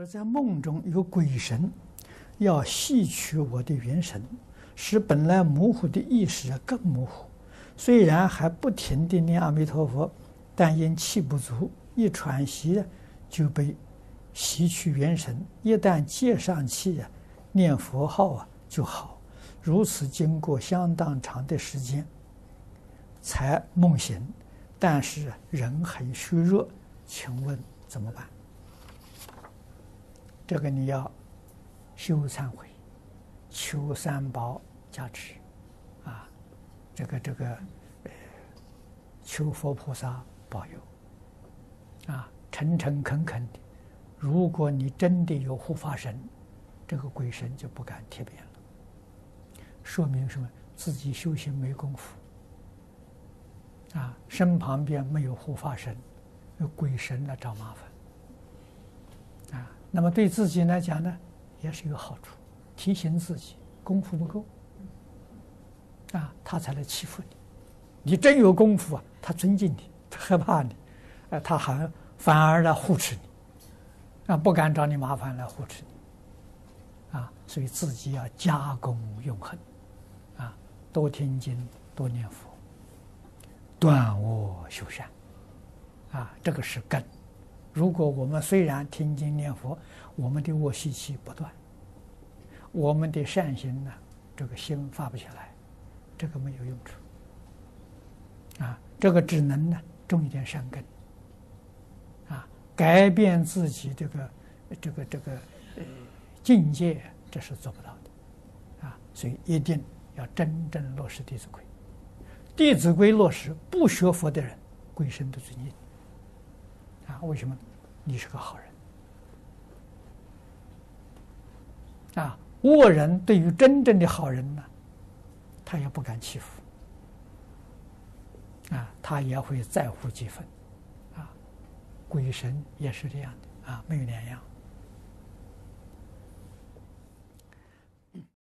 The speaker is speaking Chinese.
说在梦中有鬼神要吸取我的元神，使本来模糊的意识更模糊。虽然还不停地念阿弥陀佛，但因气不足，一喘息就被吸取元神。一旦接上气啊，念佛号啊就好。如此经过相当长的时间才梦醒，但是人很虚弱，请问怎么办？这个你要修忏悔，求三宝加持，啊，这个这个，呃，求佛菩萨保佑，啊，诚诚恳恳的。如果你真的有护法神，这个鬼神就不敢贴边了，说明什么？自己修行没功夫，啊，身旁边没有护法神，有鬼神来找麻烦。那么对自己来讲呢，也是有好处，提醒自己功夫不够，啊，他才来欺负你。你真有功夫啊，他尊敬你，他害怕你，啊，他还反而来护持你，啊，不敢找你麻烦来护持你，啊，所以自己要加功用恨，啊，多听经，多念佛，断恶修善，啊，这个是根。如果我们虽然听经念佛，我们的恶习气不断，我们的善行呢，这个心发不起来，这个没有用处。啊，这个只能呢种一点善根，啊，改变自己这个这个这个呃境界，这是做不到的。啊，所以一定要真正落实《弟子规》。《弟子规》落实，不学佛的人，鬼神都尊敬。啊，为什么？你是个好人。啊，恶人对于真正的好人呢，他也不敢欺负。啊，他也会在乎几分。啊，鬼神也是这样的。啊，没有两样。